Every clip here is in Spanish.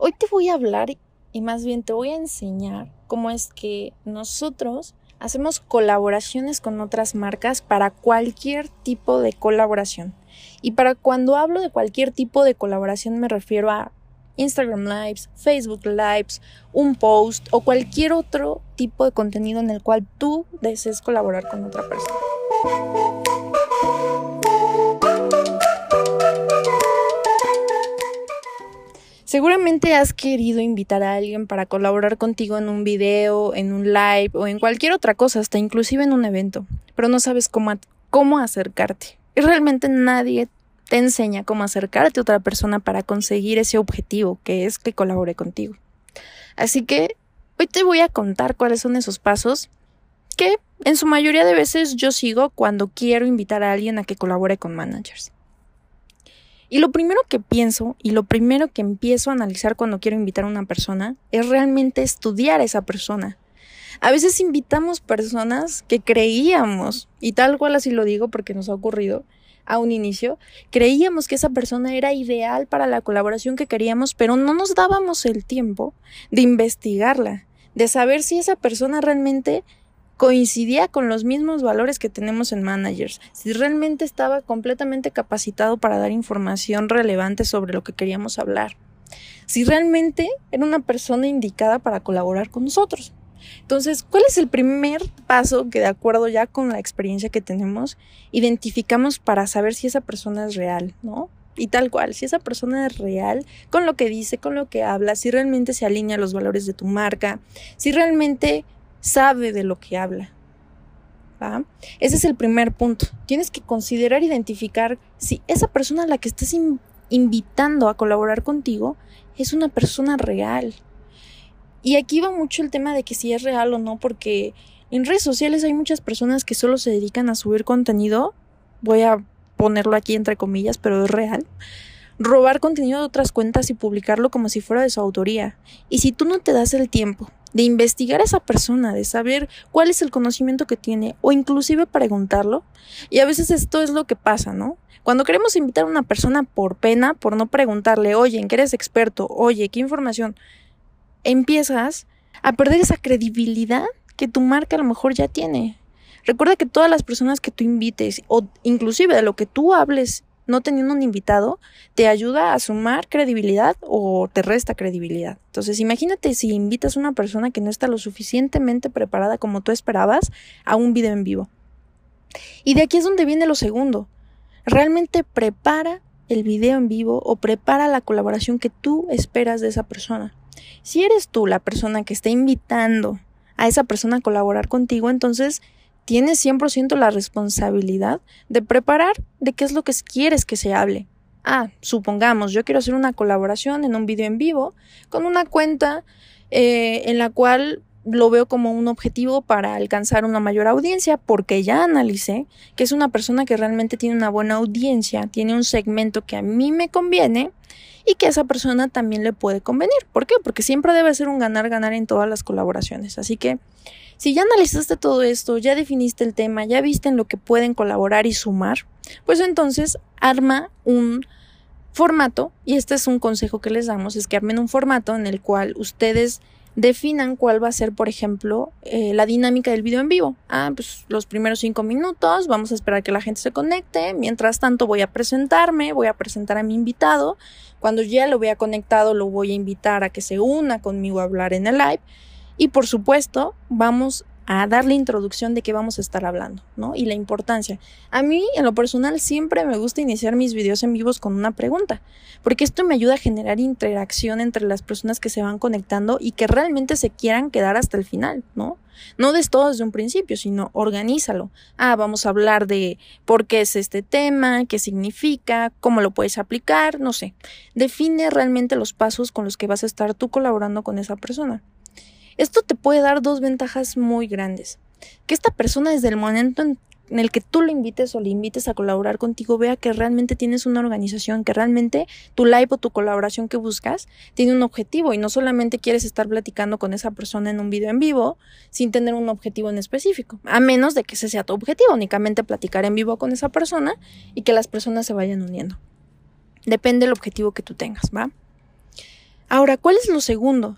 Hoy te voy a hablar y más bien te voy a enseñar cómo es que nosotros hacemos colaboraciones con otras marcas para cualquier tipo de colaboración. Y para cuando hablo de cualquier tipo de colaboración me refiero a Instagram Lives, Facebook Lives, un post o cualquier otro tipo de contenido en el cual tú desees colaborar con otra persona. Seguramente has querido invitar a alguien para colaborar contigo en un video, en un live o en cualquier otra cosa, hasta inclusive en un evento, pero no sabes cómo, cómo acercarte. Y realmente nadie te enseña cómo acercarte a otra persona para conseguir ese objetivo, que es que colabore contigo. Así que hoy te voy a contar cuáles son esos pasos que en su mayoría de veces yo sigo cuando quiero invitar a alguien a que colabore con managers. Y lo primero que pienso y lo primero que empiezo a analizar cuando quiero invitar a una persona es realmente estudiar a esa persona. A veces invitamos personas que creíamos, y tal cual así lo digo porque nos ha ocurrido a un inicio, creíamos que esa persona era ideal para la colaboración que queríamos, pero no nos dábamos el tiempo de investigarla, de saber si esa persona realmente coincidía con los mismos valores que tenemos en managers, si realmente estaba completamente capacitado para dar información relevante sobre lo que queríamos hablar, si realmente era una persona indicada para colaborar con nosotros. Entonces, ¿cuál es el primer paso que de acuerdo ya con la experiencia que tenemos, identificamos para saber si esa persona es real, ¿no? Y tal cual, si esa persona es real con lo que dice, con lo que habla, si realmente se alinea a los valores de tu marca, si realmente sabe de lo que habla. Ese es el primer punto. Tienes que considerar, identificar si esa persona a la que estás invitando a colaborar contigo es una persona real. Y aquí va mucho el tema de que si es real o no, porque en redes sociales hay muchas personas que solo se dedican a subir contenido. Voy a ponerlo aquí entre comillas, pero es real. Robar contenido de otras cuentas y publicarlo como si fuera de su autoría. Y si tú no te das el tiempo de investigar a esa persona, de saber cuál es el conocimiento que tiene o inclusive preguntarlo. Y a veces esto es lo que pasa, ¿no? Cuando queremos invitar a una persona por pena, por no preguntarle, oye, ¿en qué eres experto? Oye, ¿qué información? Empiezas a perder esa credibilidad que tu marca a lo mejor ya tiene. Recuerda que todas las personas que tú invites o inclusive de lo que tú hables no teniendo un invitado te ayuda a sumar credibilidad o te resta credibilidad. Entonces, imagínate si invitas a una persona que no está lo suficientemente preparada como tú esperabas a un video en vivo. Y de aquí es donde viene lo segundo. Realmente prepara el video en vivo o prepara la colaboración que tú esperas de esa persona. Si eres tú la persona que está invitando a esa persona a colaborar contigo, entonces tienes 100% la responsabilidad de preparar de qué es lo que quieres que se hable. Ah, supongamos, yo quiero hacer una colaboración en un video en vivo con una cuenta eh, en la cual lo veo como un objetivo para alcanzar una mayor audiencia porque ya analicé que es una persona que realmente tiene una buena audiencia, tiene un segmento que a mí me conviene y que a esa persona también le puede convenir. ¿Por qué? Porque siempre debe ser un ganar-ganar en todas las colaboraciones. Así que si ya analizaste todo esto, ya definiste el tema, ya viste en lo que pueden colaborar y sumar, pues entonces arma un formato, y este es un consejo que les damos, es que armen un formato en el cual ustedes definan cuál va a ser, por ejemplo, eh, la dinámica del video en vivo. Ah, pues los primeros cinco minutos, vamos a esperar que la gente se conecte. Mientras tanto, voy a presentarme, voy a presentar a mi invitado. Cuando ya lo vea conectado, lo voy a invitar a que se una conmigo a hablar en el live. Y por supuesto, vamos a darle introducción de qué vamos a estar hablando, ¿no? Y la importancia. A mí, en lo personal, siempre me gusta iniciar mis videos en vivos con una pregunta, porque esto me ayuda a generar interacción entre las personas que se van conectando y que realmente se quieran quedar hasta el final, ¿no? No des todo desde un principio, sino organízalo. Ah, vamos a hablar de por qué es este tema, qué significa, cómo lo puedes aplicar, no sé. Define realmente los pasos con los que vas a estar tú colaborando con esa persona. Esto te puede dar dos ventajas muy grandes. Que esta persona desde el momento en, el que tú lo invites o le invites a colaborar contigo vea que realmente tienes una organización, que realmente tu live o tu colaboración que buscas tiene un objetivo y no solamente quieres estar platicando con esa persona en un video en vivo sin tener un objetivo en específico, a menos de que ese sea tu objetivo, únicamente platicar en vivo con esa persona y que las personas se vayan uniendo. Depende del objetivo que tú tengas, ¿va? Ahora, ¿cuál es lo segundo?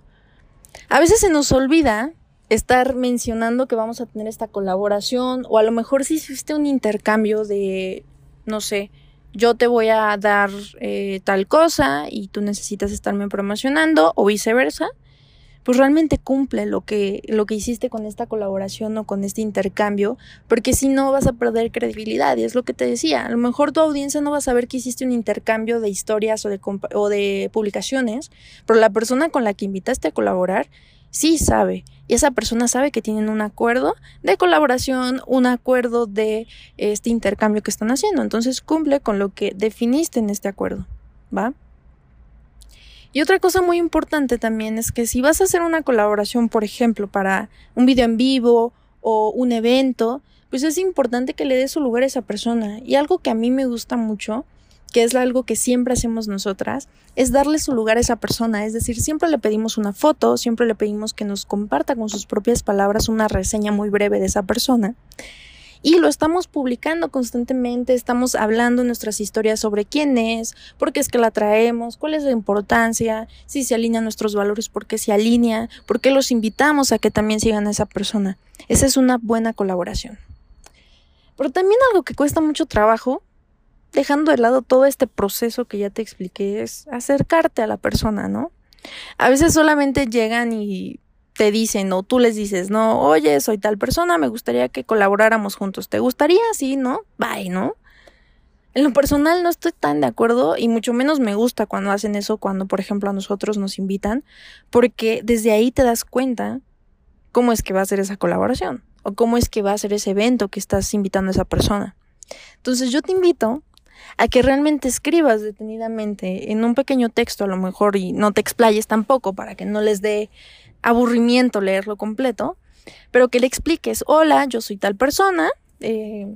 A veces se nos olvida estar mencionando que vamos a tener esta colaboración o a lo mejor si hiciste un intercambio de, no sé, yo te voy a dar eh, tal cosa y tú necesitas estarme promocionando o viceversa, pues realmente cumple lo que, lo que hiciste con esta colaboración o con este intercambio, porque si no vas a perder credibilidad y es lo que te decía, a lo mejor tu audiencia no va a saber que hiciste un intercambio de historias o de, o de publicaciones, pero la persona con la que invitaste a colaborar sí sabe. Y esa persona sabe que tienen un acuerdo de colaboración, un acuerdo de este intercambio que están haciendo. Entonces cumple con lo que definiste en este acuerdo. ¿Va? Y otra cosa muy importante también es que si vas a hacer una colaboración, por ejemplo, para un video en vivo o un evento, pues es importante que le des su lugar a esa persona. Y algo que a mí me gusta mucho que es algo que siempre hacemos nosotras, es darle su lugar a esa persona. Es decir, siempre le pedimos una foto, siempre le pedimos que nos comparta con sus propias palabras una reseña muy breve de esa persona. Y lo estamos publicando constantemente, estamos hablando nuestras historias sobre quién es, por qué es que la traemos, cuál es la importancia, si se alinean nuestros valores, por qué se alinea, por qué los invitamos a que también sigan a esa persona. Esa es una buena colaboración. Pero también algo que cuesta mucho trabajo dejando de lado todo este proceso que ya te expliqué, es acercarte a la persona, ¿no? A veces solamente llegan y te dicen o tú les dices, no, oye, soy tal persona, me gustaría que colaboráramos juntos. ¿Te gustaría? Sí, ¿no? Bye, ¿no? En lo personal no estoy tan de acuerdo y mucho menos me gusta cuando hacen eso, cuando por ejemplo a nosotros nos invitan, porque desde ahí te das cuenta cómo es que va a ser esa colaboración o cómo es que va a ser ese evento que estás invitando a esa persona. Entonces yo te invito a que realmente escribas detenidamente en un pequeño texto a lo mejor y no te explayes tampoco para que no les dé aburrimiento leerlo completo, pero que le expliques, hola, yo soy tal persona, eh,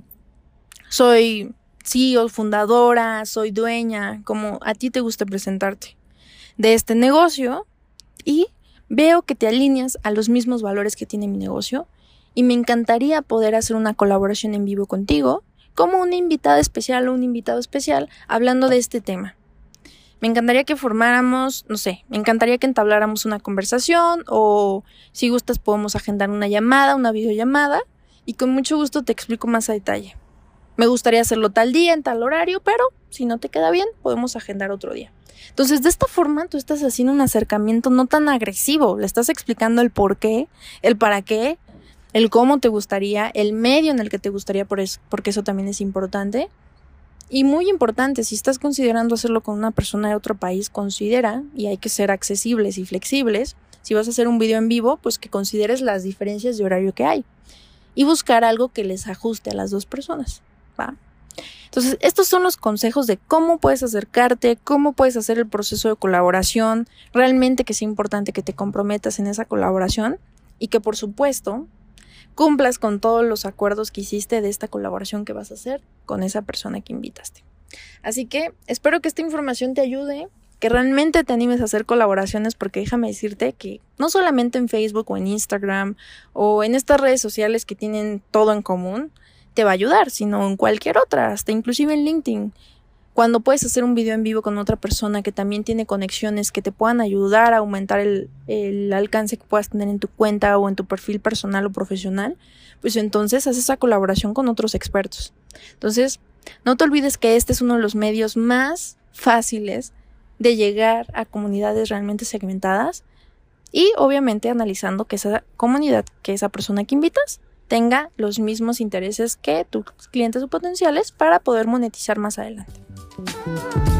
soy CEO, fundadora, soy dueña, como a ti te gusta presentarte, de este negocio y veo que te alineas a los mismos valores que tiene mi negocio y me encantaría poder hacer una colaboración en vivo contigo como una invitada especial o un invitado especial hablando de este tema. Me encantaría que formáramos, no sé, me encantaría que entabláramos una conversación o si gustas podemos agendar una llamada, una videollamada y con mucho gusto te explico más a detalle. Me gustaría hacerlo tal día, en tal horario, pero si no te queda bien, podemos agendar otro día. Entonces, de esta forma, tú estás haciendo un acercamiento no tan agresivo, le estás explicando el por qué, el para qué, el cómo te gustaría, el medio en el que te gustaría, por eso, porque eso también es importante. Y muy importante, si estás considerando hacerlo con una persona de otro país, considera, y hay que ser accesibles y flexibles, si vas a hacer un video en vivo, pues que consideres las diferencias de horario que hay. Y buscar algo que les ajuste a las dos personas. ¿va? Entonces, estos son los consejos de cómo puedes acercarte, cómo puedes hacer el proceso de colaboración, realmente que es importante que te comprometas en esa colaboración y que por supuesto cumplas con todos los acuerdos que hiciste de esta colaboración que vas a hacer con esa persona que invitaste. Así que espero que esta información te ayude, que realmente te animes a hacer colaboraciones porque déjame decirte que no solamente en Facebook o en Instagram o en estas redes sociales que tienen todo en común, te va a ayudar, sino en cualquier otra, hasta inclusive en LinkedIn cuando puedes hacer un video en vivo con otra persona que también tiene conexiones que te puedan ayudar a aumentar el, alcance que puedas tener en tu cuenta o en tu perfil personal o profesional, pues entonces haces esa colaboración con otros expertos. Entonces, no te olvides que este es uno de los medios más fáciles de llegar a comunidades realmente segmentadas y obviamente analizando que esa comunidad, que esa persona que invitas, tenga los mismos intereses que tus clientes o potenciales para poder monetizar más adelante. Thank you.